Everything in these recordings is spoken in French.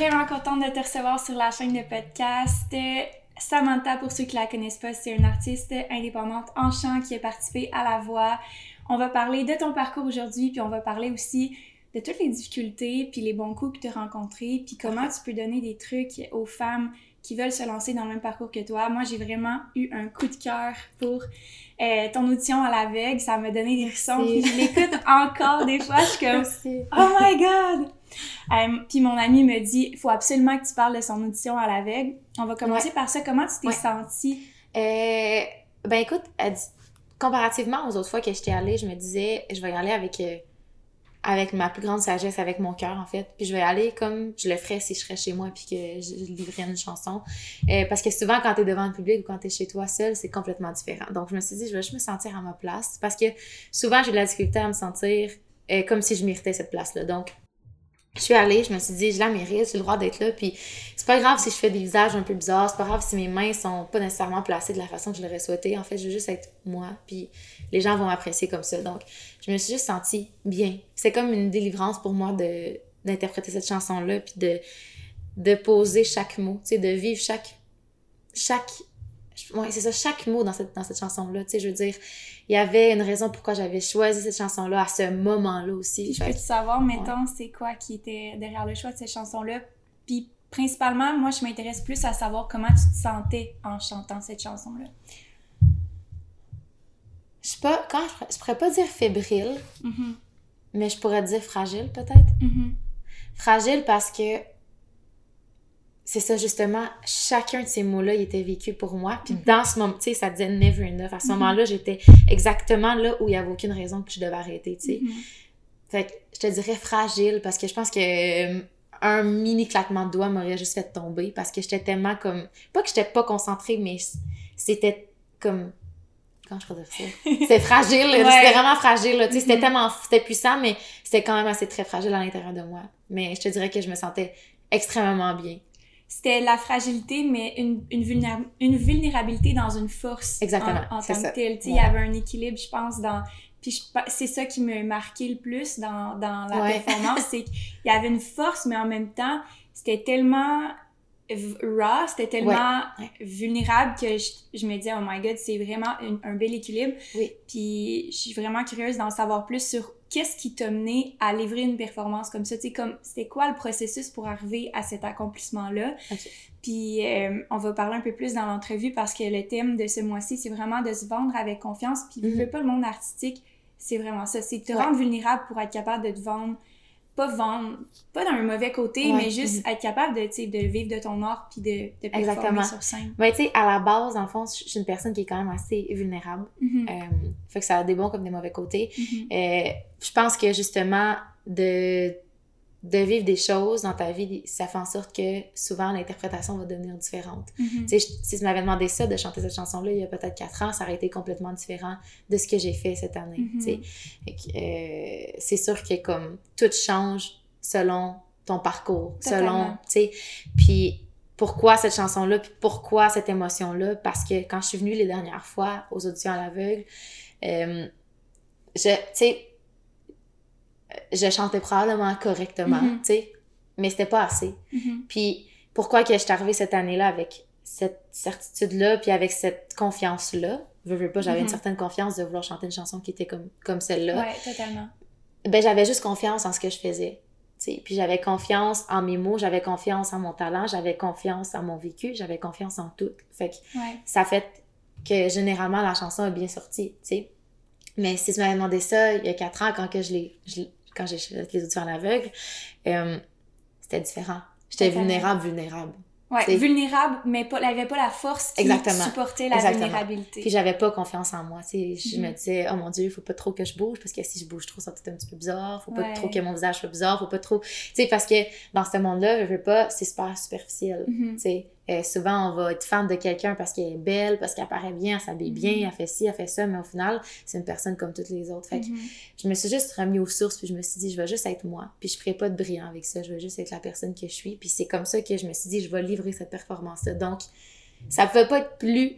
Vraiment contente de te recevoir sur la chaîne de podcast. Samantha, pour ceux qui la connaissent pas, c'est une artiste indépendante en chant qui a participé à La Voix. On va parler de ton parcours aujourd'hui, puis on va parler aussi de toutes les difficultés, puis les bons coups que tu as rencontrés, puis comment tu peux donner des trucs aux femmes qui veulent se lancer dans le même parcours que toi. Moi, j'ai vraiment eu un coup de cœur pour euh, ton audition à l'aveugle. Ça m'a donné des frissons. je l'écoute encore des fois. Je suis comme, oh my god! Euh, puis mon ami me dit, il faut absolument que tu parles de son audition à l'aveugle. On va commencer par ça. Comment tu t'es sentie? Euh, ben écoute, comparativement aux autres fois que j'étais allée, je me disais, je vais y aller avec avec ma plus grande sagesse, avec mon cœur en fait. Puis je vais aller comme je le ferais si je serais chez moi puis que je livrais une chanson. Euh, parce que souvent quand tu es devant le public ou quand tu es chez toi seul, c'est complètement différent. Donc je me suis dit je vais juste me sentir à ma place parce que souvent j'ai de la difficulté à me sentir euh, comme si je méritais cette place-là. Donc je suis allée, je me suis dit, je la mérite, j'ai le droit d'être là. Puis c'est pas grave si je fais des visages un peu bizarres, c'est pas grave si mes mains sont pas nécessairement placées de la façon que je l'aurais souhaité. En fait, je veux juste être moi, puis les gens vont m'apprécier comme ça. Donc, je me suis juste sentie bien. C'est comme une délivrance pour moi d'interpréter cette chanson-là, puis de, de poser chaque mot, tu sais, de vivre chaque, chaque ouais, c'est ça, chaque mot dans cette, dans cette chanson-là, tu sais, je veux dire, il y avait une raison pourquoi j'avais choisi cette chanson-là à ce moment-là aussi. je peux te savoir, mettons, c'est quoi qui était derrière le choix de cette chanson-là? Puis, principalement, moi, je m'intéresse plus à savoir comment tu te sentais en chantant cette chanson-là. Je sais pas, quand je, pourrais pas dire fébrile, mm-hmm. mais je pourrais dire fragile, peut-être. Mm-hmm. Fragile parce que c'est ça justement, chacun de ces mots-là, il était vécu pour moi. Puis mhm. dans ce moment, tu sais, ça disait never enough. À ce mhm. moment-là, j'étais exactement là où il n'y avait aucune raison que je devais arrêter, tu sais. Mhm. Fait que je te dirais fragile parce que je pense que euh, un mini claquement de doigts m'aurait juste fait tomber parce que j'étais tellement comme pas que j'étais pas concentrée mais c'était comme comment je pourrais dire ça? C'était fragile c'était vraiment fragile tu sais c'était tellement c'était puissant mais c'était quand même assez très fragile à l'intérieur de moi mais je te dirais que je me sentais extrêmement bien c'était la fragilité, mais une, une, une, vulnérabilité dans une force. Exactement. En, tant que telle. Il y avait un équilibre, je pense, dans. Puis c'est ça qui m'a marqué le plus dans, dans la performance, c'est qu'il y avait une force, mais en même temps, c'était tellement raw, c'était tellement vulnérable que je, je, me disais, oh my god, c'est vraiment un bel équilibre. Oui. Puis je suis vraiment curieuse d'en savoir plus sur qu'est-ce qui t'a mené à livrer une performance comme ça? Tu sais, comme, c'était quoi le processus pour arriver à cet accomplissement-là? Puis, euh, on va parler un peu plus dans l'entrevue parce que le thème de ce mois-ci, c'est vraiment de se vendre avec confiance. Puis, mm pas le monde artistique, c'est vraiment ça. C'est te rendre vulnérable pour être capable de te vendre pas vendre, pas dans un mauvais côté, mais juste être capable de, de vivre de ton art puis de, de performer sur scène. Mais tu sais, à la base, le fond, je suis une personne qui est quand même assez vulnérable. Euh, fait que ça a des bons comme des mauvais côtés. Mm-hmm. Euh, je pense que justement, de de vivre des choses dans ta vie, ça fait en sorte que souvent l'interprétation va devenir différente. Sais, si tu m'avais demandé ça, de chanter cette chanson-là il y a peut-être quatre ans, ça aurait été complètement différent de ce que j'ai fait cette année. Mm-hmm. Euh, c'est sûr que comme tout change selon ton parcours, selon, tu sais. Puis pourquoi cette chanson-là, puis pourquoi cette émotion-là? Parce que quand je suis venue les dernières fois aux auditions à l'aveugle, euh, je, tu sais, je chantais probablement correctement, Mhm. tu sais, mais c'était pas assez. Mhm. Puis pourquoi que je suis arrivée cette année-là avec cette certitude-là, puis avec cette confiance-là, veux, veux pas, j'avais une certaine confiance de vouloir chanter une chanson qui était comme, comme celle-là. Ouais, totalement. Ben j'avais juste confiance en ce que je faisais. tu sais. Puis j'avais confiance en mes mots, j'avais confiance en mon talent, j'avais confiance en mon vécu, j'avais confiance en tout. Fait que Ouais. ça fait que généralement la chanson est bien sortie, tu sais. Mais si tu m'avais demandé ça il y a quatre ans, quand que je l'ai- quand j'ai fait les auditions à l'aveugle, euh, c'était différent. J'étais vulnérable, vulnérable. Ouais, vulnérable, mais pas, elle avait pas la force qui Exactement. supportait la Exactement. vulnérabilité. Puis j'avais pas confiance en moi, tu sais. Je Mhm. me disais, oh mon Dieu, faut pas trop que je bouge, parce que si je bouge trop, ça va être un petit peu bizarre. Faut pas Ouais. trop que mon visage soit bizarre, faut pas trop... Tu sais, parce que dans ce monde-là, je veux pas, c'est super superficiel. Mhm. Tu sais, euh, souvent, on va être fan de quelqu'un parce qu'elle est belle, parce qu'elle paraît bien, elle s'habille bien, Mhm. elle fait ci, elle fait ça, mais au final, c'est une personne comme toutes les autres. Fait que Mhm. je me suis juste remis aux sources, puis je me suis dit, je vais juste être moi, puis je ferai pas de brillant avec ça, je vais juste être la personne que je suis. Puis c'est comme ça que je me suis dit, je vais livrer cette performance-là. Donc, ça pouvait pas être plus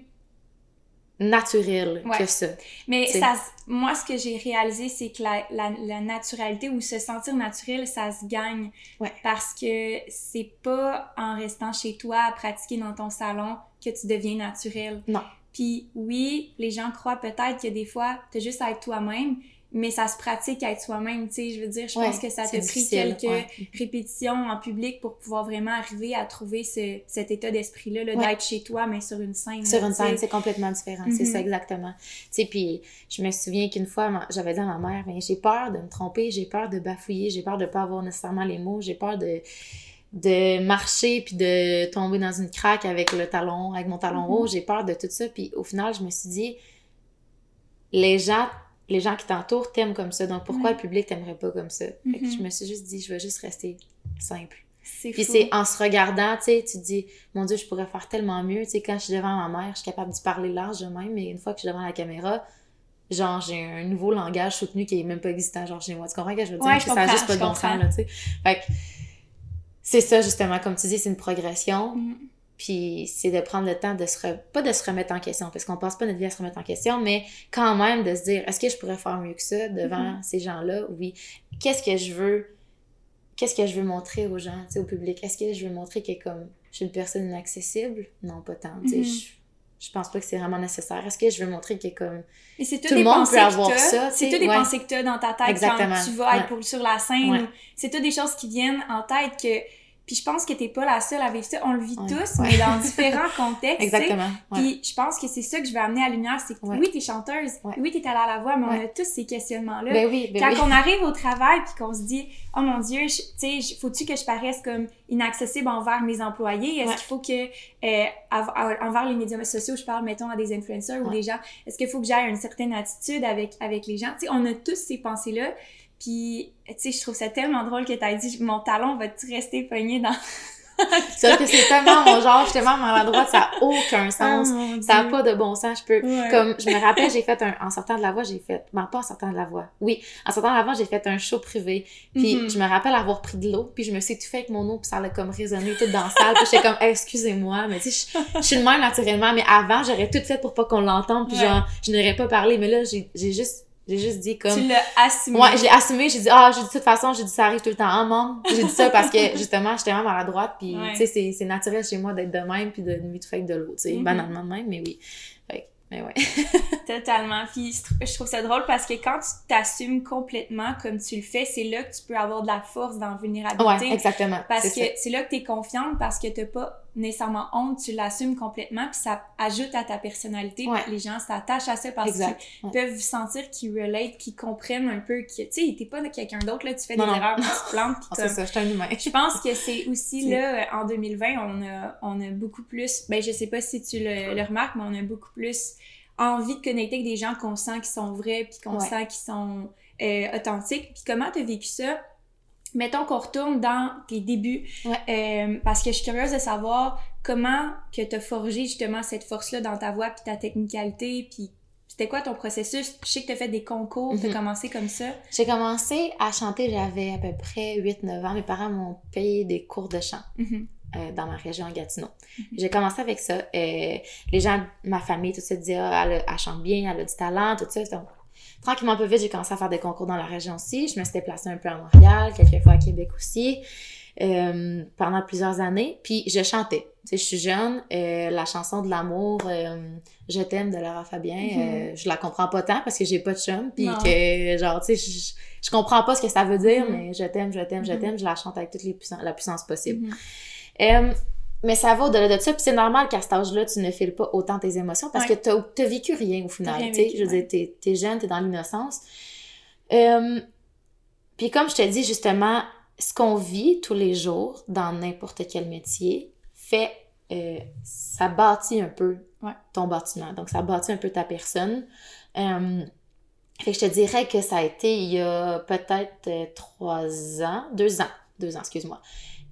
naturel Ouais. que ça. Mais ça, moi, ce que j'ai réalisé, c'est que la, la, la naturalité ou se sentir naturel, ça se gagne. Ouais. Parce que c'est pas en restant chez toi à pratiquer dans ton salon que tu deviens naturel. Non. Puis oui, les gens croient peut-être que des fois, t'as juste à être toi-même, mais ça se pratique à être soi-même, tu sais. Je veux dire, je Ouais, pense que ça t'a pris quelques ouais. répétitions en public pour pouvoir vraiment arriver à trouver ce, cet état d'esprit-là, là, Ouais. d'être chez toi, mais sur une scène. Sur là, une scène, c'est complètement différent. C'est Mhm. ça, exactement. Tu sais, puis je me souviens qu'une fois, j'avais dit à ma mère, j'ai peur de me tromper, j'ai peur de bafouiller, j'ai peur de pas avoir nécessairement les mots, j'ai peur de de marcher puis de tomber dans une craque avec le talon, avec mon talon Mhm. haut, j'ai peur de tout ça. Puis au final, je me suis dit, les gens, les gens qui t'entourent t'aiment comme ça, donc pourquoi Ouais. le public t'aimerait pas comme ça? Fait que je me suis juste dit, je vais juste rester simple. Puis c'est en se regardant, tu sais, tu te dis, mon Dieu, je pourrais faire tellement mieux. Tu sais, quand je suis devant ma mère, je suis capable de parler large de même, mais une fois que je suis devant la caméra, genre, j'ai un nouveau langage soutenu qui est même pas existant, genre, chez moi. Tu comprends que je veux dire? Ouais, je ça juste pas de bon sens, là, tu sais. Fait que c'est ça, justement, comme tu dis, c'est une progression. Mm. Puis c'est de prendre le temps de se... re- Pas de se remettre en question, parce qu'on passe pas notre vie à se remettre en question, mais quand même de se dire, est-ce que je pourrais faire mieux que ça devant Mhm. ces gens-là? Oui. Qu'est-ce que je veux... Qu'est-ce que je veux montrer aux gens, au public? Est-ce que je veux montrer que comme je suis une personne inaccessible? Non, pas tant. Mhm. je, je pense pas que c'est vraiment nécessaire. Est-ce que je veux montrer que comme... Et Tout le monde peut avoir ça, C'est toutes des ouais. pensées que tu as dans ta tête Exactement, quand tu vas être pour, sur la scène. Ouais. C'est toutes des choses qui viennent en tête que... Puis je pense que t'es pas la seule à vivre ça. On le vit Ouais, tous, ouais. mais dans différents contextes. Exactement. ouais. Puis je pense que c'est ça que je veux amener à la lumière, c'est que oui, t'es chanteuse, oui, t'es allée à la voix, mais on a tous ces questionnements-là. Ben oui, ben Quand oui. on arrive au travail puis qu'on se dit oh mon dieu tu sais faut-tu que je paraisse comme inaccessible envers mes employés? Est-ce qu'il faut que euh, envers les médias sociaux je parle mettons à des influenceurs ou des gens est-ce qu'il faut que j'aie une certaine attitude avec avec les gens tu sais on a tous ces pensées là puis tu sais je trouve ça tellement drôle que t'as dit mon talon va rester pogné dans C'est que c'est tellement mon genre, justement, maladroite, ça a aucun sens. Oh mon Ça n'a pas de bon sens. Je peux. Ouais. Comme, je me rappelle, j'ai fait un. En sortant de la voix, j'ai fait. Ben, pas en sortant de la voix. Oui, en sortant de la voix, j'ai fait un show privé. Puis, Mhm. je me rappelle avoir pris de l'eau, puis je me suis étouffée avec mon eau, puis ça a comme résonné tout dans la salle. Puis, j'étais comme, excusez-moi, mais tu sais, je, je suis le même naturellement, mais avant, j'aurais tout fait pour pas qu'on l'entende, puis Ouais. genre, je n'aurais pas parlé. Mais là, j'ai j'ai juste. J'ai juste dit comme. tu l'as assumé Ouais, j'ai assumé, j'ai dit, ah, j'ai dit de toute façon, j'ai dit ça arrive tout le temps. Ah, maman, j'ai dit ça parce que justement, j'étais même maladroite, puis Ouais. tu sais, c'est- naturel chez moi d'être de même, puis de m'étouffer avec de l'eau, tu sais, Mhm. banalement de même, mais oui. Fait que, mais ouais. Totalement. Puis je trou- je trouve ça drôle parce que quand tu t'assumes complètement comme tu le fais, c'est là que tu peux avoir de la force dans la vulnérabilité. Ouais, exactement. parce que c'est là que tu es confiante parce que t'as pas nécessairement honte, tu l'assumes complètement puis ça ajoute à ta personnalité. Ouais. Les gens s'attachent à ça parce qu'ils Ouais. peuvent sentir qu'ils relate, qu'ils comprennent un peu que tu sais, t'es pas quelqu'un d'autre là, tu fais Non, des non. erreurs, tu te plantes puis Ah, comme c'est ça, je suis un humain. je pense que c'est aussi là, euh, en 2020, on a, on a beaucoup plus, ben je sais pas si tu le, le remarques, mais on a beaucoup plus envie de connecter avec des gens qu'on sent qui sont vrais, puis qu'on Ouais. sent qui sont euh, authentiques. Puis comment t'as vécu ça? Mettons qu'on retourne dans tes débuts, Ouais. euh, parce que je suis curieuse de savoir comment que t'as forgé justement cette force-là dans ta voix, puis ta technicalité, puis c'était quoi ton processus? Je sais que t'as fait des concours, t'as Mhm. commencé comme ça. J'ai commencé à chanter, j'avais à peu près 8-9 ans. Mes parents m'ont payé des cours de chant. Mhm. euh, dans ma région, Gatineau. Mhm. J'ai commencé avec ça. Euh, les gens, ma famille, tout ça disaient, ah, elle, chante bien, elle a du talent, tout ça. Donc, tranquillement, peu vite, j'ai commencé à faire des concours dans la région aussi. Je me suis déplacée un peu à Montréal, quelques fois à Québec aussi, euh, pendant plusieurs années. Puis je chantais. Tu sais, je suis jeune, euh, la chanson de l'amour, euh, Je t'aime de Laura Fabien, Mhm. je la comprends pas tant parce que j'ai pas de chum, puis que, genre, tu sais, je, je comprends pas ce que ça veut dire, Mhm. mais je t'aime, je t'aime, je Mhm. t'aime, je la chante avec toute les puissances, la puissance possible. Mhm. Euh, mais ça va au-delà de ça, puis c'est normal qu'à cet âge-là, tu ne files pas autant tes émotions parce Ouais. que t'as t'as vécu rien au final. rien tu vécu, je veux ouais. dire, t'es t'es jeune, t'es dans l'innocence. Euh, puis comme je te dis, justement, ce qu'on vit tous les jours dans n'importe quel métier fait, euh, ça bâtit un peu Ouais. ton bâtiment. Donc, ça bâtit un peu ta personne. Euh, fait que je te dirais que ça a été il y a peut-être euh, trois ans, deux ans, deux ans, excuse-moi.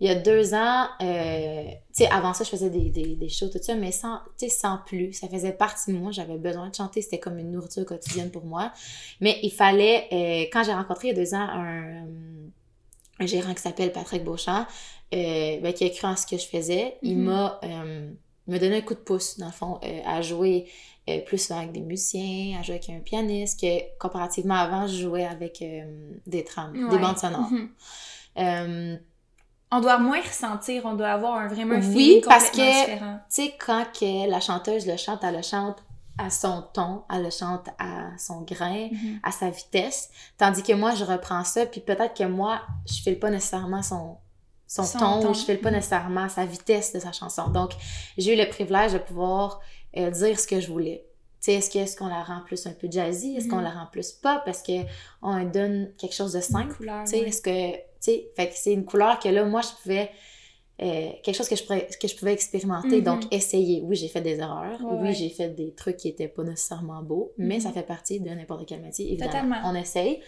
Il y a deux ans, euh, tu sais, avant ça, je faisais des, des, des shows, tout ça, mais sans, tu sais, sans plus. Ça faisait partie de moi. J'avais besoin de chanter. C'était comme une nourriture quotidienne pour moi. Mais il fallait, euh, quand j'ai rencontré il y a deux ans un, un gérant qui s'appelle Patrick Beauchamp, euh, ben, qui a cru en ce que je faisais, il Mhm. m'a donné un coup de pouce, dans le fond, à jouer plus souvent avec des musiciens, à jouer avec un pianiste, que comparativement avant, je jouais avec des trames, des bandes sonores. Mhm. Euh, On doit moins ressentir, on doit avoir un vraiment un Oui, parce que- différent. tu sais, quand que la chanteuse le chante, elle le chante à son ton, elle le chante à son grain, Mhm. à sa vitesse, tandis que moi, je reprends ça, puis peut-être que moi, je file pas nécessairement son, son, Son ton, ton. je file pas Mhm. nécessairement sa vitesse de sa chanson. Donc, j'ai eu le privilège de pouvoir euh, dire ce que je voulais. Tu sais, est-ce qu'on la rend plus un peu jazzy? Est-ce qu'on Mhm. la rend plus pop? Est-ce qu'on donne quelque chose de simple? Tu sais, est-ce que, sais, fait que c'est une couleur que là, moi, je pouvais, euh, quelque chose que je, pourrais- que je pouvais expérimenter, Mhm. donc essayer. Oui, j'ai fait des erreurs, Ouais, oui, ouais. j'ai fait des trucs qui étaient pas nécessairement beaux, mais Mhm. ça fait partie de n'importe quel métier, évidemment. Totalement. On essaye.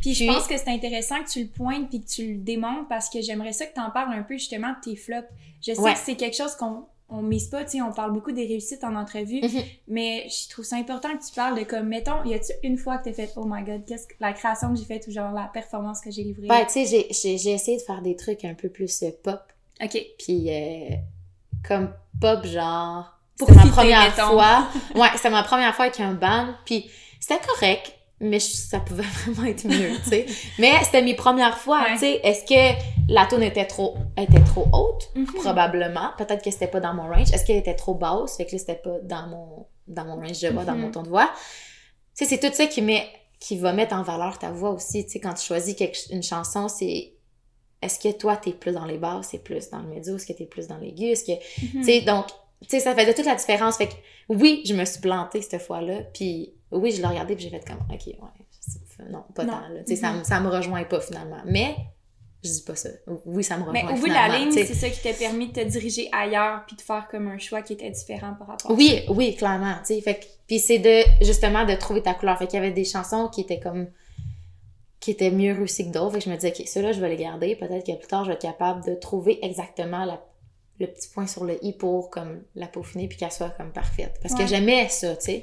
Puis je Puis- pense que c'est intéressant que tu le pointes puis que tu le démontres parce que j'aimerais ça que tu en parles un peu justement de tes flops. Je sais Ouais. que c'est quelque chose qu'on on mise pas, tu sais, on parle beaucoup des réussites en entrevue, Mhm. mais je trouve ça important que tu parles de comme, mettons, y a-tu une fois que t'as fait, oh my god, qu'est-ce que la création que j'ai faite ou genre la performance que j'ai livrée? Ben, tu sais, j'ai- essayé de faire des trucs un peu plus euh, pop, ok. puis euh, comme pop, genre... Pour ma première mettons. fois. Ouais, c'était ma première fois avec un band, puis c'était correct, mais je- ça pouvait vraiment être mieux, tu sais. Mais c'était mes premières fois, Ouais. tu sais. Est-ce que la tune était trop, était trop haute? Mhm. Probablement. Peut-être que c'était pas dans mon range. Est-ce qu'elle était trop basse? Fait que là, c'était pas dans mon, dans mon range de voix, dans Mhm. mon ton de voix. Tu sais, c'est tout ça qui met, qui va mettre en valeur ta voix aussi. Tu sais, quand tu choisis quelque, une chanson, c'est est-ce que toi, t'es plus dans les basses, c'est plus dans le médio, est-ce que t'es plus dans l'aigu, est-ce que... Mhm. Tu sais, donc, tu sais, ça faisait toute la différence. Fait que, oui, je me suis plantée cette fois-là, puis oui, je l'ai regardé, puis j'ai fait comme, OK, ouais, non, pas Non. tant, là. Ça, Mhm. me- ça me rejoint pas, finalement. Mais, je dis pas ça. Oui, ça me rejoint, Mais au bout de la ligne, c'est ça qui t'a permis de te diriger ailleurs puis de faire comme un choix qui était différent par rapport à Oui, oui, clairement. Fait puis c'est de, justement, de trouver ta couleur. Fait qu'il y avait des chansons qui étaient comme, qui étaient mieux réussies que d'autres. Fait que je me disais, OK, ceux-là, je vais les garder. Peut-être que plus tard, je vais être capable de trouver exactement la, le petit point sur le i pour, comme, la peaufiner puis qu'elle soit, comme, parfaite. Parce Ouais. que j'aimais ça, tu sais.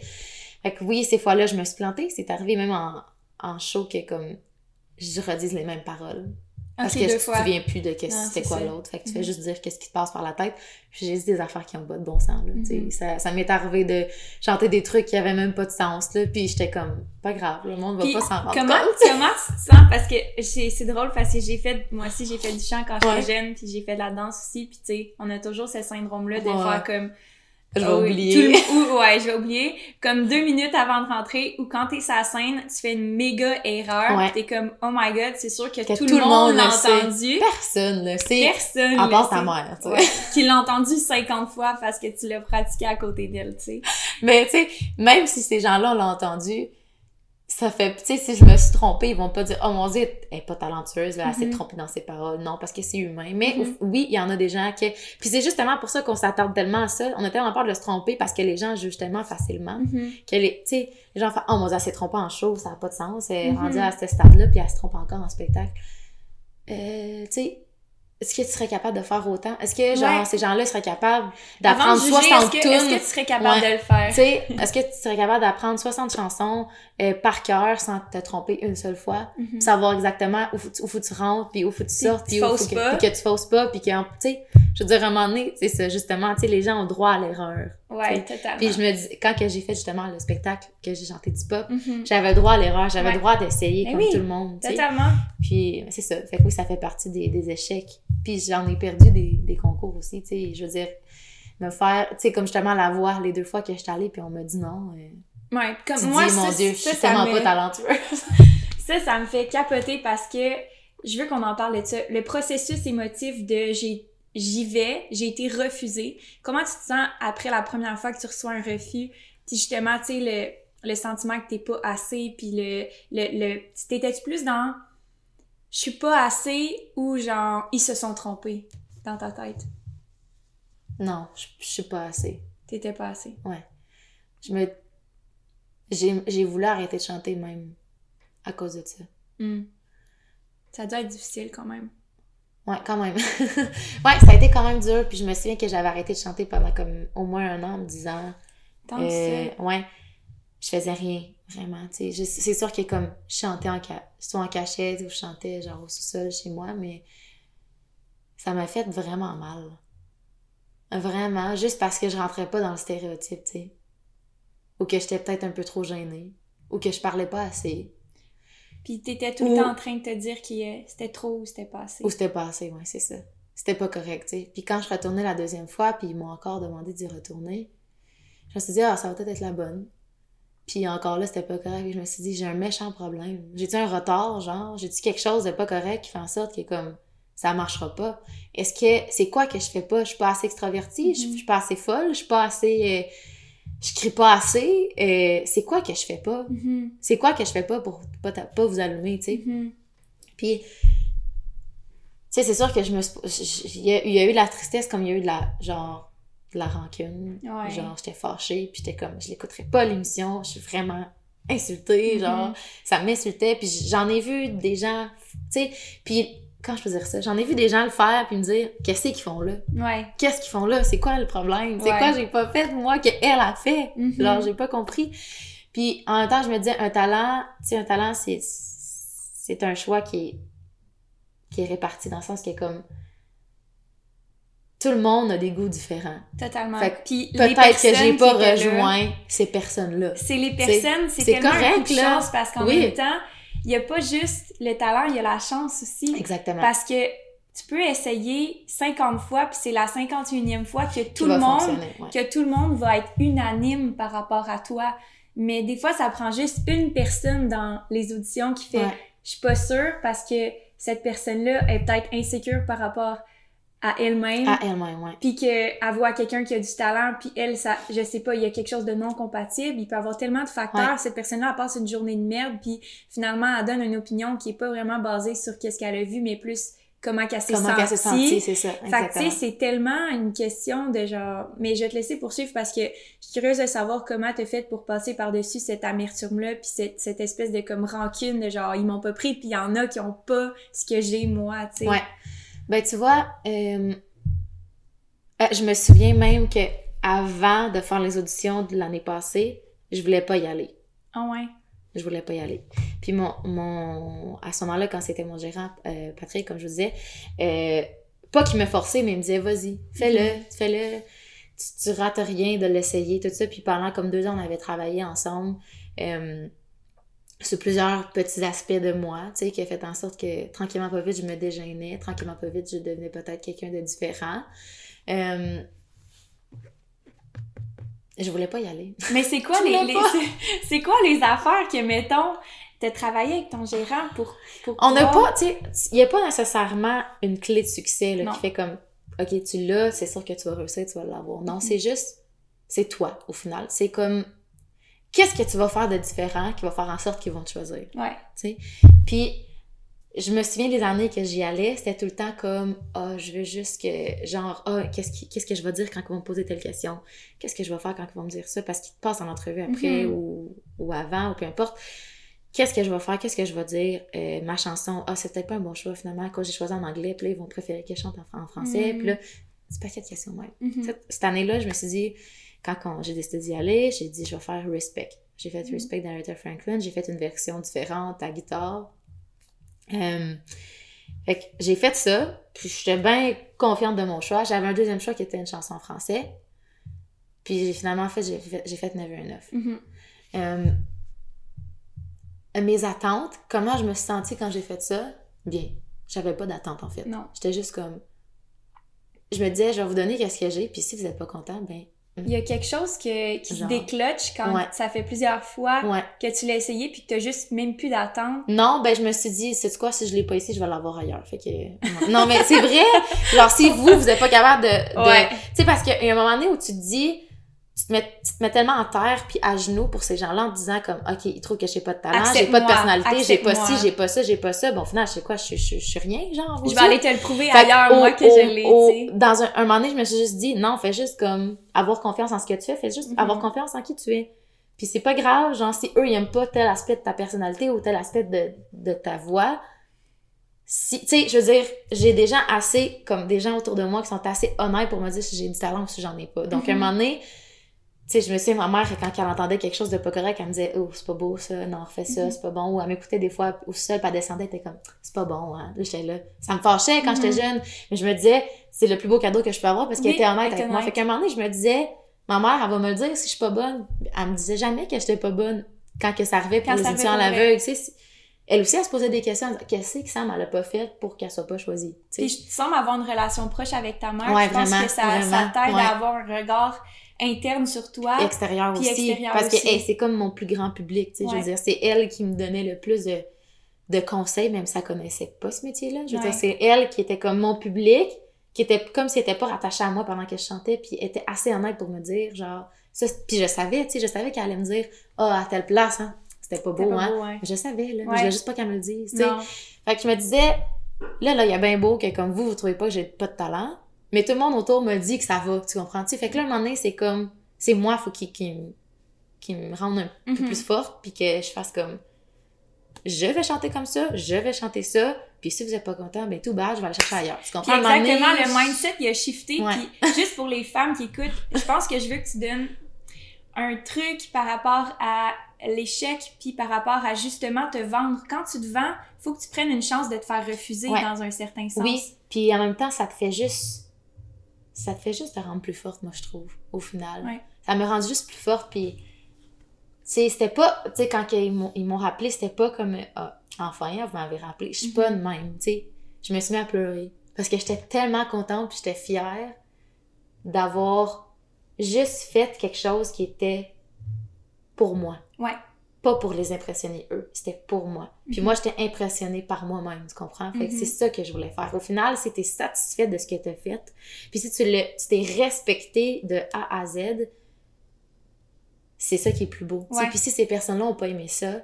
Fait que oui, ces fois-là, je me suis plantée. C'est arrivé même en, en show que, comme, je redise les mêmes paroles. Parce Ok, que je fois. me souviens plus de c'était c'est quoi l'autre. Fait que tu Mhm. fais juste dire qu'est-ce qui te passe par la tête. Puis j'ai juste des affaires qui ont pas de bon sens, là. Mhm. Ça, ça m'est arrivé de chanter des trucs qui avaient même pas de sens, là. Puis j'étais comme, pas grave, le monde va Puis pas s'en rendre comment, compte. comment tu te sens? Parce que c'est drôle parce que j'ai fait, moi aussi j'ai fait du chant quand Ouais. j'étais jeune, puis j'ai fait de la danse aussi, puis tu sais, on a toujours ce syndrome-là de Ouais. faire comme... Je vais ah oublier. tout le- ou- ouais, je vais oublier. Comme deux minutes avant de rentrer, ou quand t'es sur la scène, tu fais une méga erreur, Ouais. t'es comme, oh my god, c'est sûr que, Que tout, le monde l'a sait. entendu. Personne, là. C'est, Personne. à part ta sait. mère, tu sais. Ouais, qui l'a entendu 50 fois parce que tu l'as pratiqué à côté d'elle, tu sais. Mais, tu sais, même si ces gens-là l'ont entendu, ça fait, tu sais, si je me suis trompée, ils vont pas dire, oh mon dieu, elle est pas talentueuse, là, elle s'est Mhm. trompée dans ses paroles. Non, parce que c'est humain. Mais Mhm. oui, il y en a des gens qui, puis c'est justement pour ça qu'on s'attarde tellement à ça. On a tellement peur de se tromper parce que les gens jugent tellement facilement. que les, tu sais, les gens font, oh mon dieu, elle s'est trompée en show, ça n'a pas de sens, elle est rendue à ce stade-là, puis elle se trompe encore en spectacle. Euh, tu sais, est-ce que tu serais capable de faire autant? Est-ce que, genre, Ouais. ces gens-là seraient capables d'apprendre de juger, 60 est-ce que, est-ce tunes? que tu serais capable Ouais. de le faire? Tu sais, est-ce que tu serais capable d'apprendre 60 chansons euh, par cœur sans te tromper une seule fois? Puis savoir exactement où où faut tu rentres, puis où faut tu sortes, tu puis où faut fausses que, pas. puis que tu fausses pas, puis que, tu sais, je veux dire, à un moment donné, c'est ça, justement, tu sais, les gens ont droit à l'erreur. Ouais, totalement. Puis je me dis, quand que j'ai fait justement le spectacle, que j'ai chanté du pop, Mhm. j'avais le droit à l'erreur, j'avais Ouais. le droit d'essayer comme oui, tout le monde, tu sais. Totalement. Puis c'est ça, fait que oui, ça fait partie des, des échecs. Puis j'en ai perdu des, des concours aussi, tu sais, je veux dire, me faire, tu sais, comme justement la voix les deux fois que j'étais allée, puis on m'a dit non. euh, Ouais, comme tu moi, dis, mon ça, Dieu, je ça, suis ça tellement me- pas talentueuse. Ça, ça me fait capoter parce que je veux qu'on en parle de ça. Le processus émotif de j'ai j'y vais, j'ai été refusée. Comment tu te sens après la première fois que tu reçois un refus? Puis justement, tu sais, le, le sentiment que t'es pas assez, puis le... le, le T'étais-tu plus dans « je suis pas assez » ou genre « ils se sont trompés » dans ta tête? non, je, je suis pas assez. T'étais pas assez. Je me. J'ai j'ai voulu arrêter de chanter même à cause de ça. Hmm. Ça doit être difficile quand même. Ouais, quand même. ouais, ça a été quand même dur. Puis je me souviens que j'avais arrêté de chanter pendant comme au moins un an en me disant. Tant que euh, ça. ouais, je faisais rien, vraiment. tu sais. Je- C'est sûr que comme je chantais en ca- soit en cachette ou je chantais genre au sous-sol chez moi, mais ça m'a fait vraiment mal. Vraiment, juste parce que je rentrais pas dans le stéréotype, tu sais. Ou que j'étais peut-être un peu trop gênée. Ou que je parlais pas assez. Puis t'étais tout le Ou- temps en train de te dire que euh, c'était trop ou c'était pas assez. Ou c'était pas assez, ouais, c'est ça. C'était pas correct, tu sais. Puis quand je retournais la deuxième fois, puis ils m'ont encore demandé d'y retourner, je me suis dit, ah, ça va peut-être être la bonne. Puis encore là, c'était pas correct. Puis je me suis dit, j'ai un méchant problème. J'ai-tu un retard, genre? J'ai-tu quelque chose de pas correct qui fait en sorte que, comme, ça marchera pas? Est-ce que, c'est quoi que je fais pas? Je suis pas assez extravertie? Je Mhm. je suis pas assez folle? Je suis pas assez, euh, je crie pas assez? Euh, c'est quoi que je fais pas? Mhm. C'est quoi que je fais pas pour pas, pas vous allumer, tu sais? Mhm. Puis, tu sais, c'est sûr que je me Il y, a- il y a eu de la tristesse comme il y a eu de la, genre, de la rancune. Ouais. Genre, j'étais fâchée, puis j'étais comme, je l'écouterai pas l'émission, je suis vraiment insultée, genre, ça m'insultait, puis j'en ai vu des gens, tu sais, puis quand je peux dire ça, j'en ai vu des gens le faire, puis me dire, qu'est-ce qu'ils font là? Ouais. Qu'est-ce qu'ils font là? C'est quoi le problème? C'est Ouais. quoi j'ai pas fait, moi, que elle a fait? Mhm. Genre, j'ai pas compris. Puis en même temps, je me disais, un talent, tu sais, un talent, c'est, c'est un choix qui est, qui est réparti dans le sens que comme tout le monde a des goûts différents. Totalement. Fait que Peut-être que j'ai qui pas là, rejoint ces personnes-là. C'est les personnes, c'est tellement correct, là. chance parce qu'en Oui. même temps, il y a pas juste le talent, il y a la chance aussi. Exactement. Parce que tu peux essayer 50 fois, puis c'est la 51e fois que tout le monde ouais. que tout le monde va être unanime par rapport à toi. Mais des fois, ça prend juste une personne dans les auditions qui fait Ouais. Je suis pas sûre parce que cette personne-là est peut-être insécure par rapport à elle-même. À elle-même, ouais. Puis qu'elle voit quelqu'un qui a du talent, puis elle, ça, je sais pas, il y a quelque chose de non compatible. Il peut y avoir tellement de facteurs. Ouais. Cette personne-là, elle passe une journée de merde, puis finalement, elle donne une opinion qui est pas vraiment basée sur qu'est-ce qu'elle a vu, mais plus comment qu'elle s'est Comment qu'elle s'est sentie, sentie. c'est ça. Fait que, tu sais, c'est tellement une question de genre... Mais je vais te laisser poursuivre parce que je suis curieuse de savoir comment t'as fait pour passer par-dessus cette amertume-là puis cette, cette espèce de comme rancune de genre, ils m'ont pas pris puis il y en a qui ont pas ce que j'ai moi, tu sais. Ouais. Ben, tu vois, euh, euh, je me souviens même que avant de faire les auditions de l'année passée, je voulais pas y aller. Ah ouais? Je voulais pas y aller. Puis mon, mon à ce moment-là, quand c'était mon gérant, euh, Patrick, comme je vous disais, pas qu'il me forçait, mais il me disait, vas-y, fais-le, fais-le. Tu, tu rates rien de l'essayer, tout ça. Puis pendant comme deux ans, on avait travaillé ensemble sur plusieurs petits aspects de moi, tu sais, qui a fait en sorte que tranquillement, pas vite, je me dégênais. Tranquillement, pas vite, je devenais peut-être quelqu'un de différent. Euh, je voulais pas y aller. Mais c'est quoi les, voulais les- pas. c'est- c'est quoi les affaires que mettons t'as travaillé avec ton gérant pour pour On n'a pouvoir- pas, tu sais, il n'y a pas nécessairement une clé de succès là, qui fait comme, OK, tu l'as, c'est sûr que tu vas réussir, tu vas l'avoir. Non, Mhm. c'est juste, c'est toi, au final. C'est comme, qu'est-ce que tu vas faire de différent qui va faire en sorte qu'ils vont te choisir, Ouais. tu sais? Puis, je me souviens des années que j'y allais, c'était tout le temps comme, ah, je veux juste que, genre, ah, qu'est-ce qui- qu'est-ce que je vais dire quand ils vont me poser telle question? Qu'est-ce que je vais faire quand ils vont me dire ça? Parce qu'ils te passent en entrevue après Mhm. ou, ou avant, ou peu importe. Qu'est-ce que je vais faire? Qu'est-ce que je vais dire? Euh, ma chanson, ah, c'est peut-être pas un bon choix finalement. Quand j'ai choisi en anglais, puis là, ils vont préférer que je chante en, fran- en français. Mhm. Puis là, c'est pas cette question même. Mhm. Cette, cette année-là, je me suis dit, quand j'ai décidé d'y aller, j'ai dit, je vais faire Respect. J'ai fait Mhm. Respect d'Aretha Franklin. J'ai fait une version différente à guitare. Euh, Fait que j'ai fait ça, puis j'étais bien confiante de mon choix. J'avais un deuxième choix qui était une chanson en français. Puis j'ai finalement fait, j'ai fait, j'ai fait 9 et 9. Mhm. Euh, mes attentes, comment je me suis sentie quand j'ai fait ça? Bien. J'avais pas d'attente en fait. Non. J'étais juste comme. Je me disais, je vais vous donner qu'est-ce que j'ai, puis si vous êtes pas content, ben. Il y a quelque chose que, qui se Genre. décloche quand Ouais. ça fait plusieurs fois Ouais. que tu l'as essayé puis que t'as juste même plus d'attente. Non, ben je me suis dit, c'est quoi, si je l'ai pas ici, je vais l'avoir ailleurs. Fait que. Non, mais c'est vrai! Genre, si vous, vous êtes pas capable de. de- Ouais. Tu sais, parce qu'il y a un moment donné où tu te dis. Tu te, mets, tu te mets tellement en terre puis à genoux pour ces gens-là en te disant comme OK, ils trouvent que j'ai pas de talent, j'ai pas de personnalité, j'ai pas ci, j'ai pas ça, j'ai pas ça. Bon, au final, je sais quoi, je, je, je suis rien, genre. Je vais aller te le prouver Fait ailleurs, au- moi, que au- je l'ai, au-. Dans un, un moment donné, je me suis juste dit, non, fais juste comme avoir confiance en ce que tu fais, fais juste Mhm. avoir confiance en qui tu es. Puis c'est pas grave, genre, si eux, ils aiment pas tel aspect de ta personnalité ou tel aspect de, de ta voix, si, tu sais, je veux dire, j'ai des gens assez, comme des gens autour de moi qui sont assez honnêtes pour me dire si j'ai du talent ou si j'en ai pas. Donc, à un Mhm. moment donné, tu sais, je me souviens, ma mère, quand elle entendait quelque chose de pas correct, elle me disait, oh, c'est pas beau ça, non, refais ça, Mhm. c'est pas bon. Ou elle m'écoutait des fois au sol, puis elle descendait, elle était comme, c'est pas bon, hein. Là, j'étais là. Ça me fâchait quand j'étais Mhm. jeune, mais je me disais, c'est le plus beau cadeau que je peux avoir parce qu'elle Oui, était honnête avec moi. Fait qu'à un moment donné, je me disais, ma mère, elle va me le dire si je suis pas bonne. Elle me disait jamais que j'étais pas bonne quand que ça arrivait pour les étudiants à l'aveugle, tu sais. Elle aussi, elle se posait des questions. Qu'est-ce que Sam, elle a pas fait pour qu'elle soit pas choisie? Puis tu sembles avoir une relation proche avec ta mère. Ouais, je pense vraiment, que ça, ça t'aide ouais. à avoir un regard interne sur toi. extérieur Puis aussi. extérieur parce que hey, c'est comme mon plus grand public, tu sais. Je veux dire, c'est elle qui me donnait le plus de, de conseils, même si elle connaissait pas ce métier-là. Je veux Ouais. dire, c'est elle qui était comme mon public, qui était comme si elle était pas rattachée à moi pendant que je chantais, puis était assez honnête pour me dire, genre, ça, puis je savais, tu sais, je savais qu'elle allait me dire, ah, à telle place, hein, c'était pas beau, pas hein. beau, ouais. Je savais, là, je voulais juste pas qu'elle me le dise, tu sais. Fait que je me disais, là, là, il y a bien beau que comme vous, vous trouvez pas que j'ai pas de talent, mais tout le monde autour me dit que ça va, tu comprends-tu? Fait que là, à un moment donné, c'est comme, c'est moi, faut qu'il me- me rende un peu Mhm. plus forte, puis que je fasse comme, je vais chanter comme ça, je vais chanter ça, puis si vous êtes pas content, ben tout bas, je vais aller chercher ailleurs. Tu comprends? Exactement, le mindset, il a shifté. Ouais. Puis juste pour les femmes qui écoutent, je pense que je veux que tu donnes un truc par rapport à l'échec, puis par rapport à justement te vendre. Quand tu te vends, faut que tu prennes une chance de te faire refuser Ouais. dans un certain sens. Oui, puis en même temps, ça te fait juste. Ça te fait juste te rendre plus forte, moi, je trouve, au final. Ouais. Ça me rend juste plus forte, puis. Tu sais, c'était pas. Tu sais, quand ils m'ont rappelé, c'était pas comme. Ah, enfin, vous m'avez rappelé. Je suis pas de même, tu sais. Je me suis mis à pleurer. Parce que j'étais tellement contente, puis j'étais fière d'avoir juste fait quelque chose qui était pour moi. Ouais. Pas pour les impressionner eux, c'était pour moi. Puis Mhm. moi, j'étais impressionnée par moi-même, tu comprends? Fait que Mhm. c'est ça que je voulais faire. Au final, si t'es satisfaite de ce que t'as fait, puis si tu t'es respecté de A à Z, c'est ça qui est plus beau. Ouais. Puis si ces personnes-là ont pas aimé ça,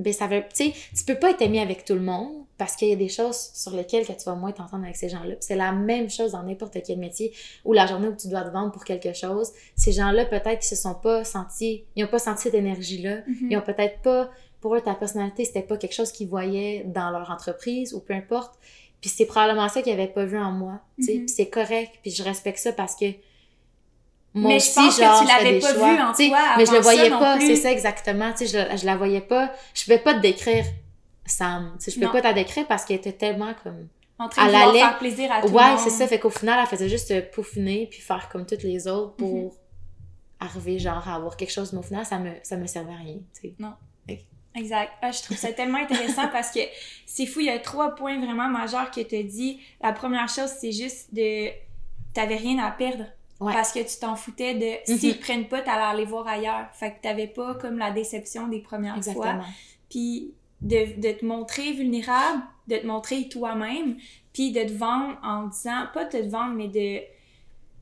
ben ça veut... Tu sais, tu peux pas être aimé avec tout le monde parce qu'il y a des choses sur lesquelles que tu vas moins t'entendre avec ces gens-là. C'est la même chose dans n'importe quel métier ou la journée où tu dois te vendre pour quelque chose. Ces gens-là, peut-être qu'ils se sont pas sentis... Ils ont pas senti cette énergie-là. Mhm. Ils ont peut-être pas... Pour eux, ta personnalité, c'était pas quelque chose qu'ils voyaient dans leur entreprise ou peu importe. Puis c'est probablement ça qu'ils avaient pas vu en moi. tu sais. Mhm. C'est correct. Puis je respecte ça parce que moi Mais je pense que genre, tu je fais l'avais pas choix. vu en Tu toi Mais je le voyais non pas, c'est ça exactement. Tu sais, je, je la voyais pas. Je pouvais pas te décrire Sam. Tu sais, je peux Non. pas te la décrire parce qu'elle était tellement comme. En train de Elle vouloir allait- faire plaisir à tout Ouais, c'est ça. Fait qu'au final, elle faisait juste peaufiner puis faire comme toutes les autres pour Mhm. arriver, genre, à avoir quelque chose. Mais au final, ça me, ça me servait à rien, tu sais. Exact. Ah, je trouve ça tellement intéressant parce que c'est fou, il y a trois points vraiment majeurs que tu as dit. La première chose, c'est juste de. T'avais rien à perdre. Ouais. Parce que tu t'en foutais de. Mhm. S'ils prennent pas, t'allais aller voir ailleurs. Fait que t'avais pas comme la déception des premières fois. Puis de, de te montrer vulnérable, de te montrer toi-même, puis de te vendre en disant. Pas de te vendre, mais de.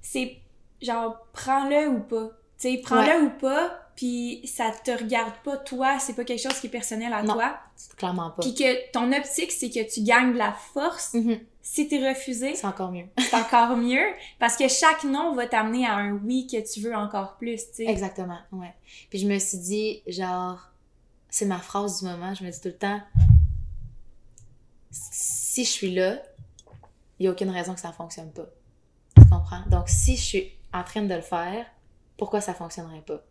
C'est genre, prends-le ou pas. Tu sais, prends-le ou pas, puis ça te regarde pas toi, c'est pas quelque chose qui est personnel à Non. toi. Clairement pas. Puis que ton optique, c'est que tu gagnes de la force. Mhm. Si t'es refusé, C'est encore mieux. c'est encore mieux. Parce que chaque non va t'amener à un oui que tu veux encore plus, tu sais. Exactement, ouais. Puis je me suis dit, genre, c'est ma phrase du moment, je me dis tout le temps, si je suis là, il n'y a aucune raison que ça fonctionne pas. Tu comprends? Donc, si je suis en train de le faire, pourquoi ça fonctionnerait pas?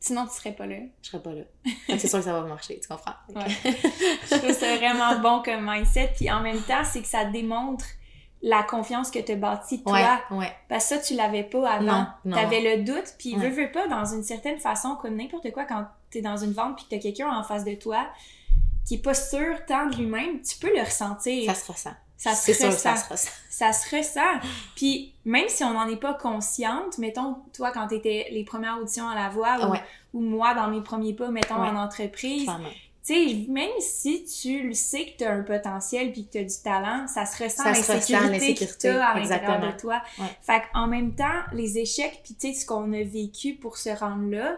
Sinon, tu serais pas là. Je serais pas là. C'est sûr que ça va marcher, tu comprends? Ouais. je trouve ça vraiment bon comme mindset. Puis en même temps, c'est que ça démontre la confiance que tu as bâtie toi. Ouais, ouais. Parce que ça, tu l'avais pas avant. Non. T'avais le doute, puis veux, veux pas, dans une certaine façon, comme n'importe quoi, quand t'es dans une vente puis que t'as quelqu'un en face de toi qui est pas sûr tant de lui-même, tu peux le ressentir. Ça se ressent. Ça se C'est sûr que ressent. ça se ressent. Ça se ressent. Puis même si on n'en est pas consciente, mettons, toi, quand t'étais les premières auditions à la voix, ou, Ouais. ou moi, dans mes premiers pas, mettons, Ouais. en entreprise, tu sais, même si tu le sais que t'as un potentiel puis que t'as du talent, ça se ressent l'insécurité que l'insécurité, t'as à l'intérieur de toi. Ouais. Fait qu'en même temps, les échecs puis tu sais, ce qu'on a vécu pour se rendre là,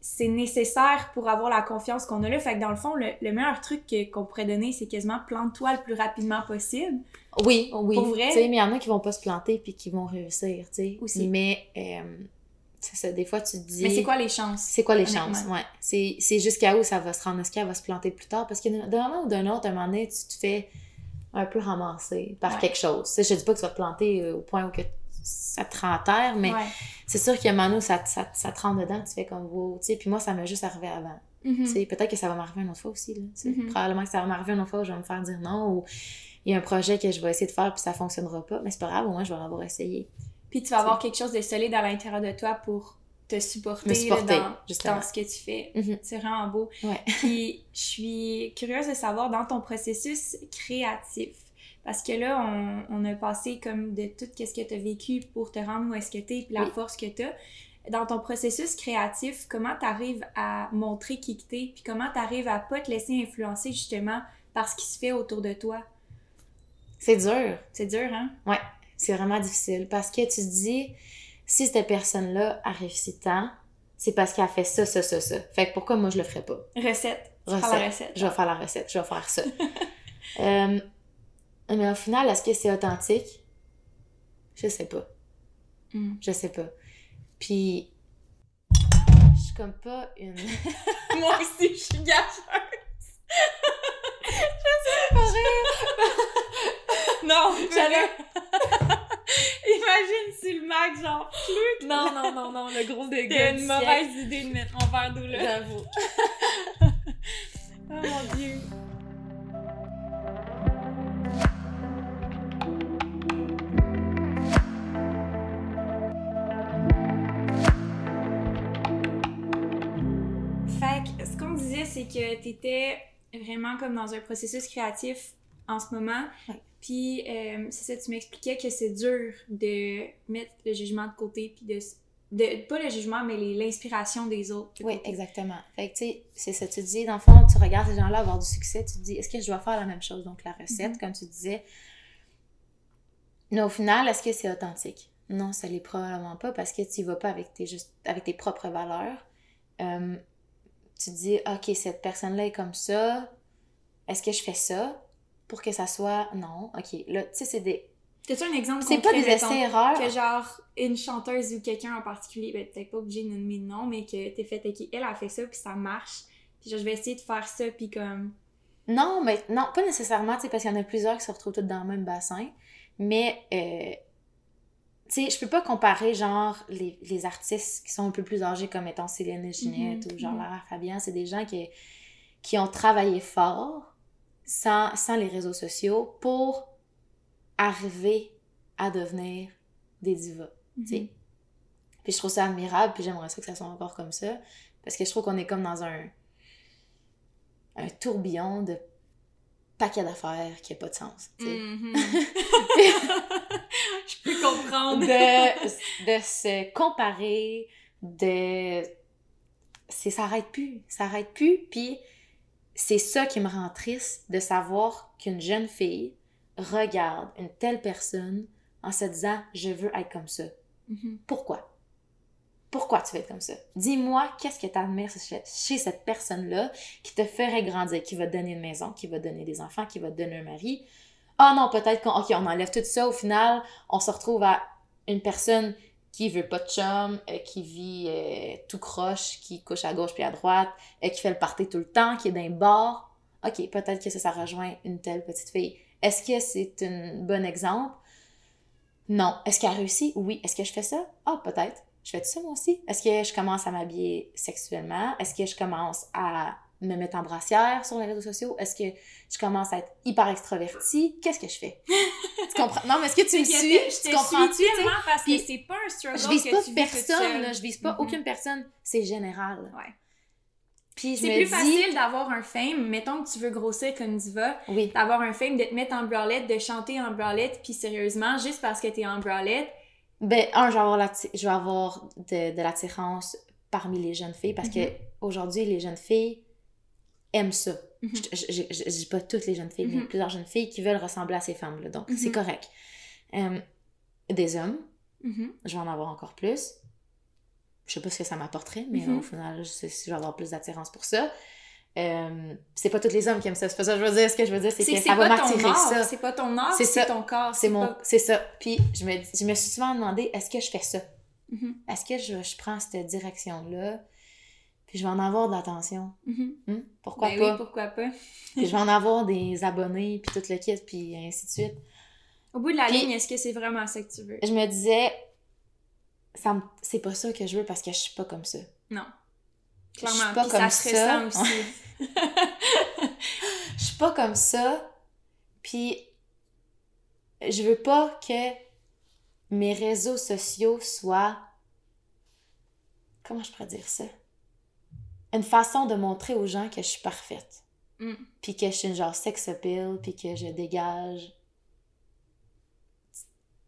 c'est nécessaire pour avoir la confiance qu'on a là. Fait que dans le fond, le, le meilleur truc qu'on pourrait donner, c'est quasiment plante-toi le plus rapidement possible. Oui, oui. Pour vrai? Mais il y en a qui vont pas se planter puis qui vont réussir, tu sais. Aussi. Mais, euh, c'est ça, des fois, tu te dis... Mais c'est quoi les chances? C'est quoi les chances? Ouais. C'est jusqu'à où ça va se rendre? Est-ce qu'elle va se planter plus tard? Parce que d'un moment ou d'un autre, à un moment donné, tu te fais un peu ramasser par Ouais. quelque chose. Sais, je dis pas que tu vas te planter euh, au point où que ça te rend à terre, mais Ouais. c'est sûr a un moment où ça, te- ça, ça te rentre dedans, tu fais comme wow. Tu sais, puis moi, ça m'est juste arrivé avant. Mhm. Sais, Peut-être que ça va m'arriver une autre fois aussi. Là. Mhm. Probablement que ça va m'arriver une autre fois où je vais me faire dire non ou il y a un projet que je vais essayer de faire puis ça fonctionnera pas. Mais c'est pas grave, au moins je vais l'avoir essayé. Puis tu vas avoir quelque chose de solide à l'intérieur de toi pour te supporter, Me supporter, là, dans, ce que tu fais. Mhm. C'est vraiment beau. Ouais. Puis je suis curieuse de savoir dans ton processus créatif. Parce que là, on, on a passé comme de tout ce que tu as vécu pour te rendre où est-ce que tu es, puis la Oui. force que tu as. Dans ton processus créatif, comment tu arrives à montrer qui que t'es, puis comment tu arrives à pas te laisser influencer justement par ce qui se fait autour de toi? C'est dur. C'est dur, hein? C'est vraiment difficile parce que tu te dis, si cette personne-là a réussi tant, c'est parce qu'elle a fait ça, ça, ça, ça. Fait que pourquoi moi je le ferais pas? Recette. Recette. la recette. Je vais faire la recette, je vais faire ça. Euh, mais au final, est-ce que c'est authentique? Je sais pas. Mm. Je sais pas. Puis, je suis comme pas une. Moi aussi, je suis gageuse. Non, j'allais. Imagine si le Mac, genre, flûte. non, non, non, non, le gros dégât. Du une siècle. mauvaise idée de mettre mon verre d'eau là. J'avoue. Oh mon dieu. Fait que ce qu'on disait, c'est que t'étais vraiment comme dans un processus créatif en ce moment. Ouais. Puis euh, c'est ça, tu m'expliquais que c'est dur de mettre le jugement de côté, puis de, de pas le jugement, mais l'inspiration des autres. de Oui, côté. exactement. Fait que, tu sais, c'est ça. Tu dis, dans le fond, tu regardes ces gens-là avoir du succès, tu te dis, est-ce que je dois faire la même chose? Donc, la recette, Mhm. comme tu disais. Mais au final, est-ce que c'est authentique? Non, ça l'est probablement pas parce que tu y vas pas avec tes, juste, avec tes propres valeurs. Euh, tu te dis, OK, cette personne-là est comme ça. Est-ce que je fais ça? Pour que ça soit. Non, OK. Là, tu sais, c'est des. T'as-tu un exemple C'est pas des essais-erreurs? Que genre, une chanteuse ou quelqu'un en particulier, ben peut-être pas obligé de nommer de nom, mais que t'es fait, ok, elle a fait ça, puis ça marche. Puis genre, je vais essayer de faire ça, puis comme. Non, mais non, pas nécessairement, tu sais, parce qu'il y en a plusieurs qui se retrouvent toutes dans le même bassin. Mais, euh, tu sais, je peux pas comparer, genre, les, les artistes qui sont un peu plus âgés, comme étant Céline Ginette Mhm, ou genre mhm. Lara Fabian. C'est des gens qui, qui ont travaillé fort sans, sans les réseaux sociaux pour arriver à devenir des divas. tu sais. Puis je trouve ça admirable, puis j'aimerais ça que ça soit encore comme ça. Parce que je trouve qu'on est comme dans un, un tourbillon de paquets d'affaires qui n'a pas de sens. Mhm. je peux comprendre. de, de se comparer, de... C'est, ça arrête plus, ça arrête plus, puis c'est ça qui me rend triste, de savoir qu'une jeune fille regarde une telle personne en se disant « je veux être comme ça ». Mhm. Pourquoi? Pourquoi tu veux être comme ça? Dis-moi, qu'est-ce que tu admires chez, cette personne-là qui te ferait grandir, qui va te donner une maison, qui va te donner des enfants, qui va te donner un mari? Ah non, peut-être qu'on on enlève tout ça. Au final, on se retrouve à une personne qui veut pas de chum, euh, qui vit euh, tout croche, qui couche à gauche puis à droite, euh, qui fait le party tout le temps, qui est d'un bar. Ok, peut-être que ça, ça rejoint une telle petite fille. Est-ce que c'est un bon exemple? Non. Est-ce qu'elle a réussi? Oui. Est-ce que je fais ça? Ah, peut-être. je fais tout ça moi aussi? Est-ce que je commence à m'habiller sexuellement? Est-ce que je commence à me mettre en brassière sur les réseaux sociaux? Est-ce que je commence à être hyper extravertie? Qu'est-ce que je fais? tu comprends? Non, mais est-ce que tu me suis? je Tu comprends-tu? suis tellement parce que c'est pas un struggle Je vise que pas tu personne, là, je vise pas aucune personne. C'est général. Ouais. Puis je C'est plus dis... facile d'avoir un fame, mettons que tu veux grossir comme diva, Oui. d'avoir un fame, de te mettre en bralette, de chanter en bralette, puis sérieusement, juste parce que t'es en bralette, Ben, un, je vais avoir, l'atti- je vais avoir de, de l'attirance parmi les jeunes filles parce Mhm. que aujourd'hui les jeunes filles aiment ça. Mhm. Je, dis pas toutes les jeunes filles, mais Mhm. plusieurs jeunes filles qui veulent ressembler à ces femmes-là. Donc, c'est Mhm. correct. Euh, des hommes, je vais en avoir encore plus. Je sais pas ce que ça m'apporterait, mais au final, je, sais- je vais avoir plus d'attirance pour ça. Euh, c'est pas tous les hommes qui aiment ça. C'est pas ça que je veux dire. Ce que je veux dire, c'est que ça va m'attirer ça. c'est pas ton art, C'est ton corps, C'est mon, pas- c'est ça. Puis je me, je me suis souvent demandé, est-ce que je fais ça? Est-ce que je, je prends cette direction-là? Puis je vais en avoir de l'attention. Mhm. Hum? Pourquoi Ben pas? oui, pourquoi pas. Puis je vais en avoir des abonnés, puis tout le kit, puis ainsi de suite. Au bout de la Puis- ligne, est-ce que c'est vraiment ça que tu veux? Je me disais, ça c'est pas ça que je veux parce que je suis pas comme ça. Non. Je suis Clairement, pas puis comme ça se ça. ressent aussi. Je suis pas comme ça. Puis je veux pas que mes réseaux sociaux soient. Comment je pourrais dire ça? Une façon de montrer aux gens que je suis parfaite. Mm. Puis que je suis une genre sex appeal, puis que je dégage.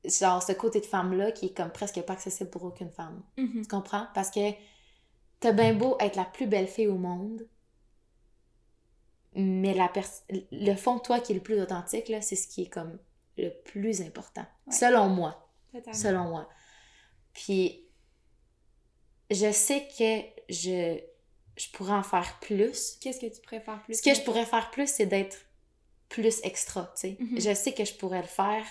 Genre ce côté de femme-là qui est comme presque pas accessible pour aucune femme. Mhm. Tu comprends? Parce que t'as bien beau être la plus belle fille au monde, mais la le fond de toi qui est le plus authentique, là, c'est ce qui est comme le plus important. Ouais. Selon moi. Totalement. Selon moi. Puis, je sais que je, je pourrais en faire plus. Qu'est-ce que tu préfères plus? Ce que je pourrais faire plus, c'est d'être plus extra, tu sais. Mhm. Je sais que je pourrais le faire.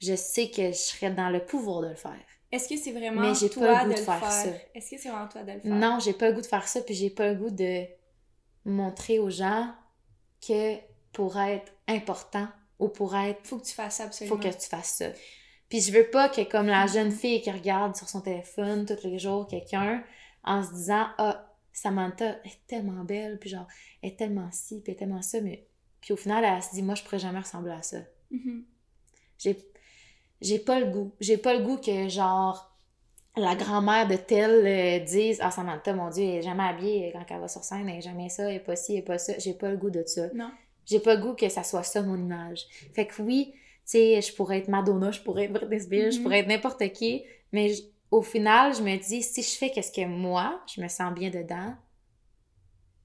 Je sais que je serais dans le pouvoir de le faire. Est-ce que c'est vraiment Mais j'ai pas toi le goût de faire faire? ça. Est-ce que c'est vraiment toi de le faire? Non, j'ai pas le goût de faire ça, puis j'ai pas le goût de montrer aux gens que pour être important ou pour être, Faut que tu fasses ça absolument. faut que tu fasses ça. Puis je veux pas que comme la jeune fille qui regarde sur son téléphone tous les jours quelqu'un en se disant ah Samantha est tellement belle puis genre elle est tellement ci puis elle est tellement ça mais puis au final elle se dit moi je pourrais jamais ressembler à ça. Mhm. J'ai j'ai pas le goût. J'ai pas le goût que genre la grand-mère de telle euh, dise Ah Samantha, mon Dieu, elle est jamais habillée quand elle va sur scène, elle est jamais ça, elle est pas ci, elle est pas ça. J'ai pas le goût de ça. Non. J'ai pas le goût que ça soit ça mon image. Fait que oui, tu sais, je pourrais être Madonna, je pourrais être Britney Spears, je Mhm. pourrais être n'importe qui, mais au final, je me dis si je fais qu'est-ce que moi, je me sens bien dedans,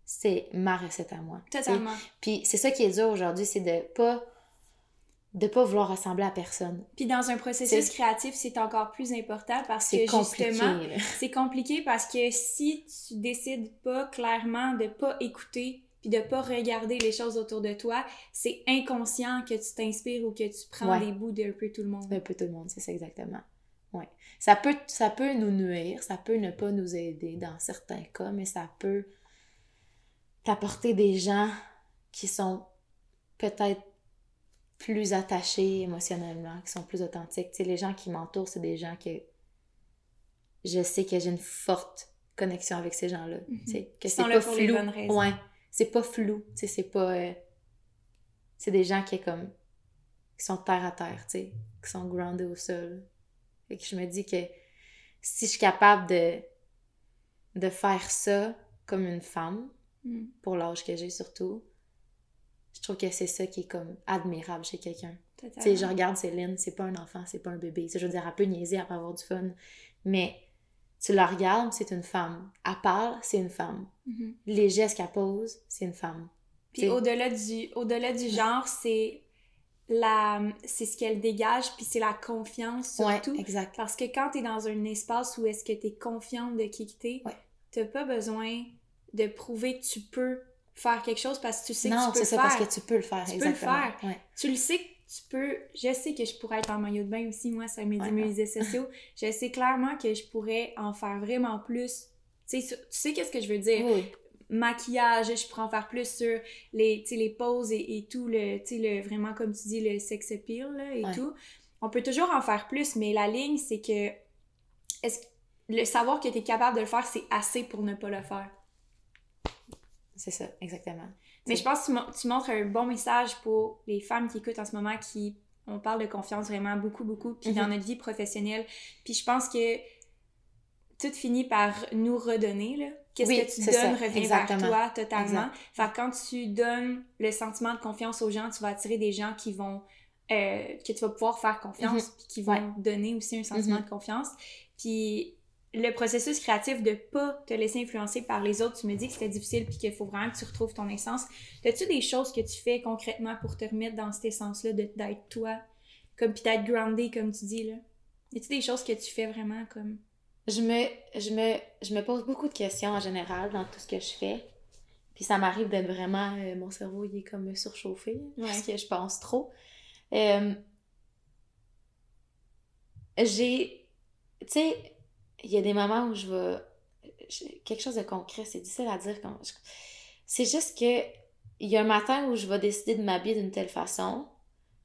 c'est ma recette à moi. Totalement. Puis c'est ça qui est dur aujourd'hui, c'est de pas de pas vouloir ressembler à personne. Puis dans un processus créatif, c'est encore plus important parce que justement, c'est compliqué parce que si tu décides pas clairement de pas écouter puis de pas regarder les choses autour de toi, c'est inconscient que tu t'inspires ou que tu prends Ouais. des bouts d'un peu tout le monde. Un peu tout le monde, c'est ça exactement. Ouais. Ça peut, ça peut nous nuire, ça peut ne pas nous aider dans certains cas, mais ça peut t'apporter des gens qui sont peut-être plus attachés émotionnellement, qui sont plus authentiques. Tu sais, les gens qui m'entourent, c'est des gens que je sais que j'ai une forte connexion avec ces gens-là. Mhm. Tu sais, que Qui c'est pas flou. Ouais. C'est pas flou. C'est pas. euh, C'est des gens qui, comme, qui sont terre à terre, tu sais, qui sont grounded au sol. Et que je me dis que si je suis capable de, de faire ça comme une femme, Mm. pour l'âge que j'ai surtout, je trouve que c'est ça qui est comme admirable chez quelqu'un. Tu je regarde Céline, c'est pas un enfant, c'est pas un bébé. Tu sais, je veux dire, elle peut niaiser, elle peut avoir du fun. Mais tu la regardes, c'est une femme. Elle parle, c'est une femme. Mhm. Les gestes qu'elle pose, c'est une femme. Puis T'sais. au-delà du, au-delà du genre, c'est la, c'est ce qu'elle dégage, puis c'est la confiance Ouais, surtout. exact. Parce que quand t'es dans un espace où est-ce que t'es confiante de qui que t'es, Ouais. t'as pas besoin de prouver que tu peux faire quelque chose parce que tu sais non, que tu peux ça, le faire. parce que tu peux le faire, Tu peux le exactement. faire. Ouais. Tu le sais que tu peux. Je sais que je pourrais être en maillot de bain aussi, moi, sur mes réseaux sociaux. je sais clairement que je pourrais en faire vraiment plus. Tu sais, tu sais qu'est-ce que je veux dire? Oui. Maquillage, je pourrais en faire plus sur les, les poses et, et tout, le, le, vraiment, comme tu dis, le sex appeal là, et Ouais. tout. On peut toujours en faire plus, mais la ligne, c'est que est-ce le savoir que tu es capable de le faire, c'est assez pour ne pas le faire. C'est ça, exactement. Mais je pense que tu montres un bon message pour les femmes qui écoutent en ce moment, qui on parle de confiance vraiment beaucoup, beaucoup, puis dans Mhm. notre vie professionnelle. Puis je pense que tout finit par nous redonner, là. Qu'est-ce Oui, que tu donnes ça, revient exactement. vers toi totalement? Exact. Fait que quand tu donnes le sentiment de confiance aux gens, tu vas attirer des gens qui vont... euh, que tu vas pouvoir faire confiance, puis qui vont. Ouais. donner aussi un sentiment Mhm. de confiance. Puis le processus créatif de pas te laisser influencer par les autres, tu me dis que c'était difficile puis qu'il faut vraiment que tu retrouves ton essence. As-tu des choses que tu fais concrètement pour te remettre dans cette essence-là d'être toi, comme puis d'être grounded comme tu dis là? Y a-tu des choses que tu fais vraiment comme Je me, je, me, je me pose beaucoup de questions en général dans tout ce que je fais. Puis ça m'arrive d'être vraiment. euh, mon cerveau, il est comme surchauffé. Ouais. Parce que je pense trop. Euh, j'ai. Tu sais, il y a des moments où je vais. Quelque chose de concret, c'est difficile à dire. Quand je- C'est juste que. Il y a un matin où je vais décider de m'habiller d'une telle façon.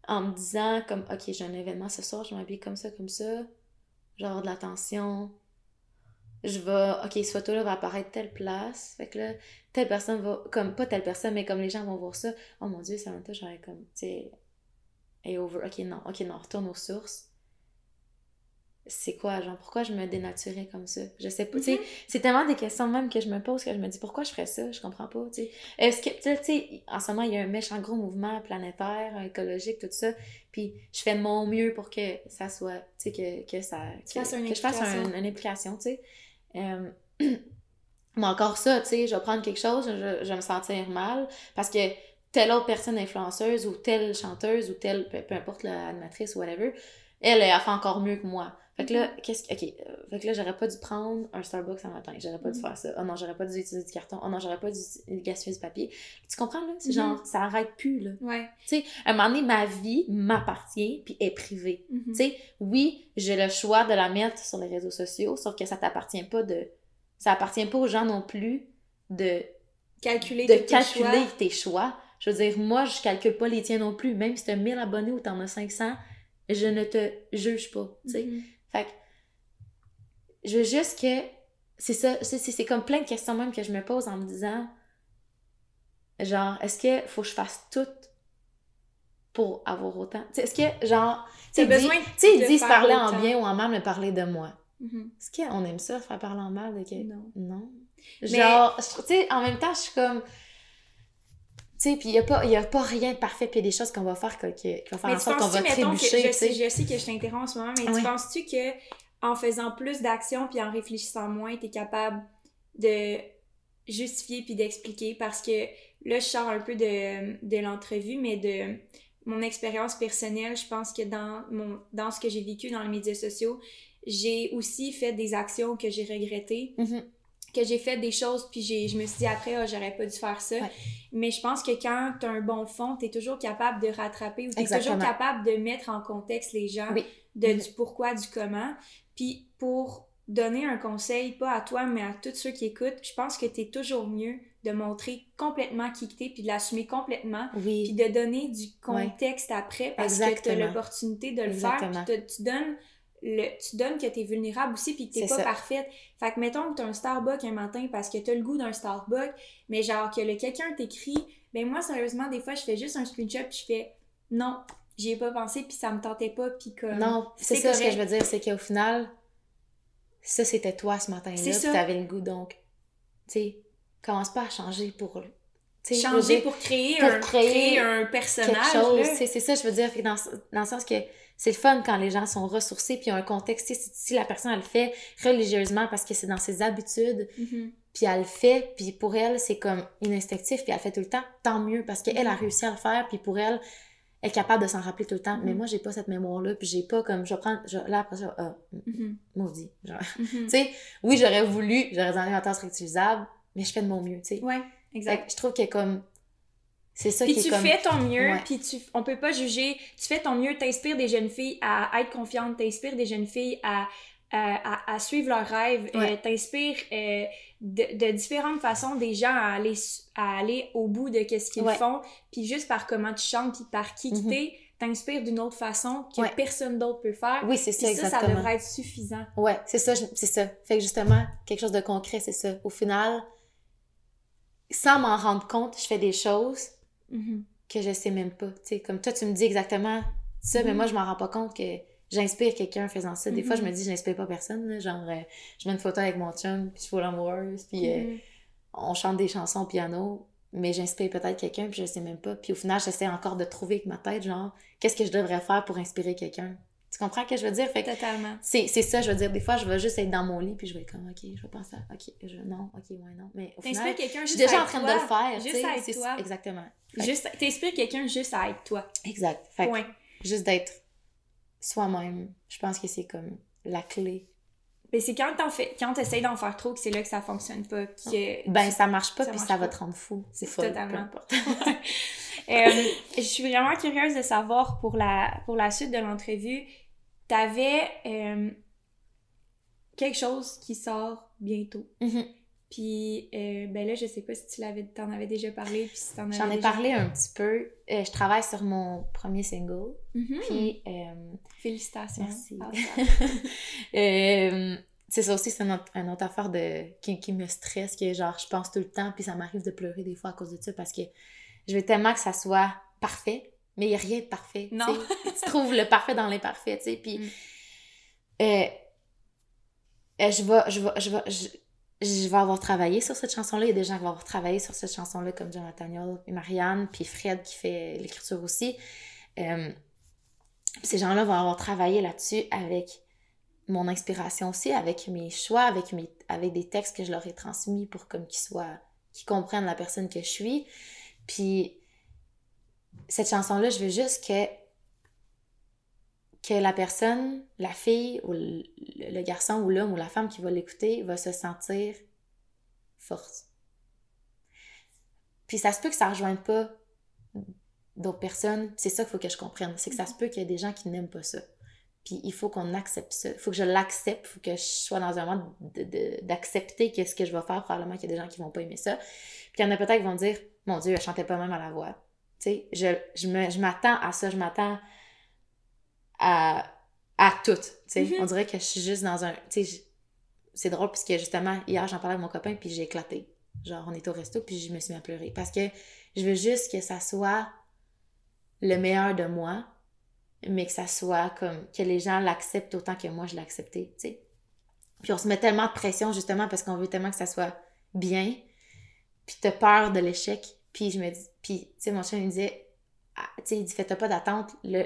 En me disant, comme, OK, j'ai un événement ce soir, je m'habille comme ça, comme ça. Genre de l'attention. Je vais. OK, ce photo-là va apparaître telle place. Fait que là, telle personne va. Comme, pas telle personne, mais comme les gens vont voir ça. Oh mon Dieu, Samantha, j'aurais comme. Tu sais. Et over. Ok, non, ok, non, retourne aux sources. C'est quoi, genre, pourquoi je me dénaturais comme ça? Je sais pas, tu sais, Mhm. c'est tellement des questions même que je me pose que je me dis pourquoi je ferais ça? Je comprends pas, tu sais. Est-ce que, tu sais, en ce moment, il y a un méchant gros mouvement planétaire, écologique, tout ça, puis je fais de mon mieux pour que ça soit, tu sais, que, que ça... Que, je fasse un- une implication, tu sais. Euh, mais encore ça, tu sais, je vais prendre quelque chose, je, je vais me sentir mal, parce que telle autre personne influenceuse ou telle chanteuse ou telle, peu, peu importe l'animatrice ou whatever, elle, elle fait encore mieux que moi. Fait que là, qu'est-ce que. Ok, euh, fait que là, j'aurais pas dû prendre un Starbucks un matin. J'aurais pas dû Mhm. faire ça. Oh non, j'aurais pas dû utiliser du carton. Oh non, j'aurais pas dû gaspiller du papier. Tu comprends, là? C'est Mhm. genre, ça arrête plus, là. Ouais. Tu sais, à un moment donné, ma vie m'appartient puis est privée. Mhm. Tu sais, oui, j'ai le choix de la mettre sur les réseaux sociaux, sauf que ça t'appartient pas de. Ça appartient pas aux gens non plus de Calculer de tes calculer choix. tes choix. Je veux dire, moi, je calcule pas les tiens non plus. Même si t'as 1000 abonnés ou t'en as 500, je ne te juge pas, tu sais. Mhm. Fait que, je veux juste que... C'est ça, c'est comme plein de questions même que je me pose en me disant, genre, est-ce que faut que je fasse tout pour avoir autant? Est-ce que, genre... Tu sais, ils disent- parler en bien ou en mal, mais parler de moi. Mhm. Est-ce qu'on aime ça, faire parler en mal de quelqu'un? Non. Non. Genre, tu sais, en même temps, je suis comme. Tu sais, puis il n'y a, pas- y a pas rien de parfait, puis il y a des choses qu'on va faire qui vont faire Mais en tu sorte qu'on va mettons, que trébucher, je tu sais, je sais que je t'interromps en ce moment, mais Oui. tu penses-tu que en faisant plus d'actions puis en réfléchissant moins, t'es capable de justifier puis d'expliquer? Parce que là, je sors un peu de, de l'entrevue, mais de mon expérience personnelle, je pense que dans, mon, dans ce que j'ai vécu dans les médias sociaux, j'ai aussi fait des actions que j'ai regrettées Mhm. Que j'ai fait des choses puis j'ai je me suis dit après ah, j'aurais pas dû faire ça Ouais. mais je pense que quand tu as un bon fond tu es toujours capable de rattraper ou tu es toujours capable de mettre en contexte les gens Oui. de Mhm. du pourquoi du comment puis pour donner un conseil pas à toi mais à tous ceux qui écoutent je pense que tu es toujours mieux de montrer complètement qui que t'es puis de l'assumer complètement puis de donner du contexte après parce que tu as l'opportunité de le Exactement. faire puis te- tu donnes le, tu donnes que t'es vulnérable aussi puis que t'es pas ça. parfaite. Fait que mettons que t'as un Starbucks un matin parce que t'as le goût d'un Starbucks, mais genre que le quelqu'un t'écrit, ben moi sérieusement des fois je fais juste un screenshot puis je fais non, j'y ai pas pensé puis ça me tentait pas puis comme Non, c'est ça ce que je veux dire, c'est qu'au final, ça c'était toi ce matin-là, ça. t'avais le goût, donc, tu sais, commence pas à changer pour. tu changer dire, pour créer, pour un, créer créer un personnage tu C'est ça, je veux dire, dans, dans le sens que c'est le fun quand les gens sont ressourcés, puis a un contexte. Si, si la personne, elle le fait religieusement parce que c'est dans ses habitudes, Mhm. puis elle le fait, puis pour elle, c'est comme instinctif, puis elle le fait tout le temps, tant mieux, parce qu'elle a Mhm. réussi à le faire, puis pour elle, elle est capable de s'en rappeler tout le temps. Mais Mhm. moi, j'ai pas cette mémoire-là, puis j'ai pas comme, je vais prendre, je- là, après ça, ah, maudit. Genre, tu sais, oui, j'aurais voulu, j'aurais dit un inventaire réutilisable, mais je fais de mon mieux, tu sais. Ouais, exact. je trouve que comme, c'est ça Puis qui tu est comme... fais ton mieux, Ouais. puis tu, on peut pas juger. Tu fais ton mieux, t'inspires des jeunes filles à être confiantes, t'inspires des jeunes filles à, à, à- à suivre leurs rêves, Ouais. euh, t'inspires euh, de, de différentes façons des gens à aller, à aller au bout de qu'est-ce qu'ils Ouais. font, puis juste par comment tu chantes, puis par qui que Mhm. t'es, t'inspires d'une autre façon que Ouais. personne d'autre peut faire. Oui, c'est ça, ça, ça exactement. devrait être suffisant. Ouais, c'est ça, c'est ça. Fait que justement, quelque chose de concret, c'est ça. Au final, sans m'en rendre compte, je fais des choses Mhm. que je sais même pas. Comme toi, tu me dis exactement ça, mais Mhm. moi, je m'en rends pas compte que j'inspire quelqu'un en faisant ça. Des fois, je me dis, je n'inspire pas personne. là. Genre, euh, je mets une photo avec mon chum, puis je suis l'amoureuse, puis euh, on chante des chansons au piano, mais j'inspire peut-être quelqu'un, puis je sais même pas. Puis au final, j'essaie encore de trouver avec ma tête, genre, qu'est-ce que je devrais faire pour inspirer quelqu'un? Tu comprends ce que je veux dire? Fait que Totalement. c'est c'est ça, je veux dire. Des fois, je vais juste être dans mon lit, puis je vais être comme, OK, je vais penser à, OK, je, non, OK, ouais, non. Mais au final, quelqu'un je suis juste déjà en train toi. de le faire. Juste à être toi. Exactement. Fait que- Juste, t'inspires quelqu'un juste à être toi. Exact. Fait que Point. juste d'être soi-même, je pense que c'est comme la clé. Mais c'est quand t'en fais, quand t'essayes d'en faire trop que c'est là que ça fonctionne pas. Que Ben, ça marche pas, Ça puis marche ça va te rendre fou. C'est C'est fou. totalement. Euh, je suis vraiment curieuse de savoir pour la, pour la suite de l'entrevue, t'avais euh, quelque chose qui sort bientôt. Mhm. Puis, euh, ben là, je sais pas si tu l'avais, t'en avais déjà parlé, puis si t'en avais J'en ai déjà- parlé un petit peu. Euh, je travaille sur mon premier single. Mhm. Puis, euh, Félicitations. Merci. Ah, euh, c'est ça aussi, c'est une, autre- une autre affaire de, qui, qui me stresse, que genre, je pense tout le temps, puis ça m'arrive de pleurer des fois à cause de ça, parce que je veux tellement que ça soit parfait, mais il n'y a rien de parfait. tu Non. tu trouves le parfait dans l'imparfait, tu sais. Puis, Mm. euh, euh, je vais, je vais, je vais, je, je vais avoir travaillé sur cette chanson-là. Il y a des gens qui vont avoir travaillé sur cette chanson-là, comme Jonathan Yol et Marianne, puis Fred qui fait l'écriture aussi. Euh, ces gens-là vont avoir travaillé là-dessus avec mon inspiration aussi, avec mes choix, avec, mes, avec des textes que je leur ai transmis pour comme qu'ils soient, qu'ils comprennent la personne que je suis. Puis cette chanson-là, je veux juste que que la personne, la fille ou le, garçon ou l'homme ou la femme qui va l'écouter va se sentir forte. Puis ça se peut que ça rejoigne pas d'autres personnes. C'est ça qu'il faut que je comprenne. C'est que ça se peut qu'il y ait des gens qui n'aiment pas ça. Puis il faut qu'on accepte ça. Il faut que je l'accepte. Il faut que je sois dans un moment d'accepter qu'est-ce que je vais faire. Probablement qu'il y a des gens qui vont pas aimer ça. Puis il y en a peut-être qui vont dire Mon Dieu, elle chantait pas même à la voix. Tu sais, je, je, me- je m'attends à ça. Je m'attends à, à tout. Tu sais, Mhm. on dirait que je suis juste dans un. Tu sais, je- c'est drôle puisque justement, hier, j'en parlais avec mon copain, puis j'ai éclaté. Genre, on était au resto, puis je me suis mis à pleurer. Parce que je veux juste que ça soit le meilleur de moi, mais que ça soit comme que les gens l'acceptent autant que moi je l'ai accepté, tu sais. Puis on se met tellement de pression justement parce qu'on veut tellement que ça soit bien, puis t'as peur de l'échec. Puis je me dis, puis tu sais, mon chien il me disait, Ah, tu sais, il dit, fais-toi pas d'attente, le,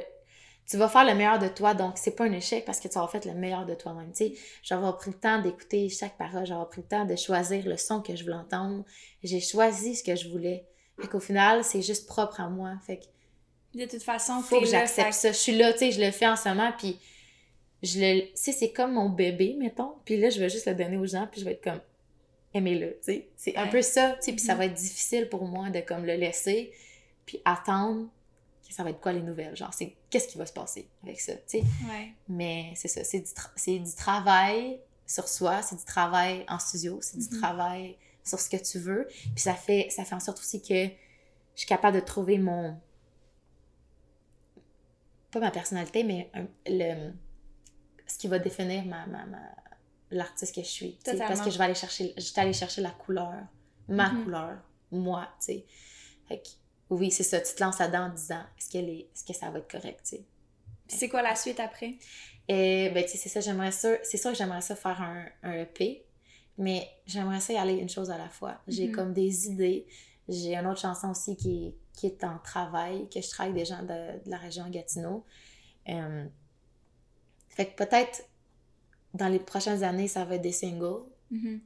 tu vas faire le meilleur de toi, donc c'est pas un échec parce que tu auras fait le meilleur de toi-même, tu sais. J'aurais pris le temps d'écouter chaque parole, j'aurais pris le temps de choisir le son que je voulais entendre, j'ai choisi ce que je voulais. Fait qu'au final, c'est juste propre à moi, fait que De toute façon, faut que j'accepte ça. Je suis là, tu sais, je le fais en ce moment, puis je le... Tu sais, c'est comme mon bébé, mettons, puis là, je vais juste le donner aux gens, puis je vais être comme, aimez-le. C'est un peu ça, tu sais, puis ça Mhm. va être difficile pour moi de comme le laisser, puis attendre que ça va être quoi les nouvelles, genre, c'est qu'est-ce qui va se passer avec ça, Ouais. Mais c'est ça, c'est du, tra- du travail sur soi, c'est du travail en studio, c'est du Mhm. travail sur ce que tu veux. Puis ça fait, ça fait en sorte aussi que je suis capable de trouver mon. Pas ma personnalité, mais un- le, ce qui va définir ma, ma, ma- l'artiste que je suis. Parce que je vais aller chercher, je suis allée chercher la couleur, ma Mhm. couleur, moi, tu sais. Fait que, oui, c'est ça, tu te lances là-dedans en disant est-ce, qu'elle est, est-ce que ça va être correct, tu sais. Puis c'est quoi la suite après? Et ben, tu sais, c'est ça, j'aimerais ça. C'est sûr que j'aimerais ça faire un, un EP, mais j'aimerais ça y aller une chose à la fois. J'ai Mhm. comme des idées. J'ai une autre chanson aussi qui est, qui est en travail, que je travaille avec des gens de, de la région Gatineau. Euh, fait que peut-être dans les prochaines années, ça va être des singles, Mhm.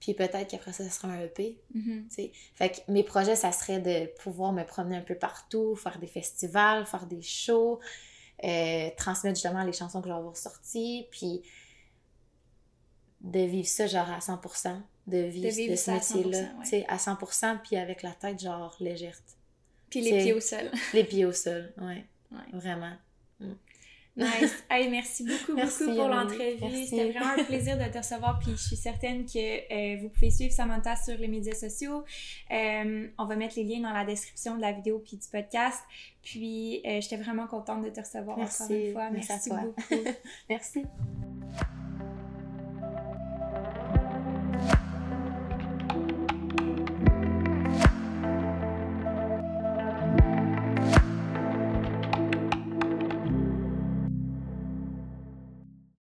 puis peut-être qu'après ça, ce sera un EP. Tu sais. Fait que mes projets, ça serait de pouvoir me promener un peu partout, faire des festivals, faire des shows, euh, transmettre justement les chansons que je vais avoir sorties, puis de vivre ça genre à 100%, de vivre, vivre de ce métier-là, 100%, ouais. à 100%, puis avec la tête genre légère. Puis les pieds au sol. Les pieds au sol, ouais, Ouais. vraiment. Nice. Hey, merci beaucoup, Merci, beaucoup pour l'entrevue. C'était vraiment un plaisir de te recevoir. Puis je suis certaine que euh, vous pouvez suivre Samantha sur les médias sociaux. Euh, on va mettre les liens dans la description de la vidéo puis du podcast. Puis euh, j'étais vraiment contente de te recevoir Merci. encore une fois. Merci Merci beaucoup. Merci.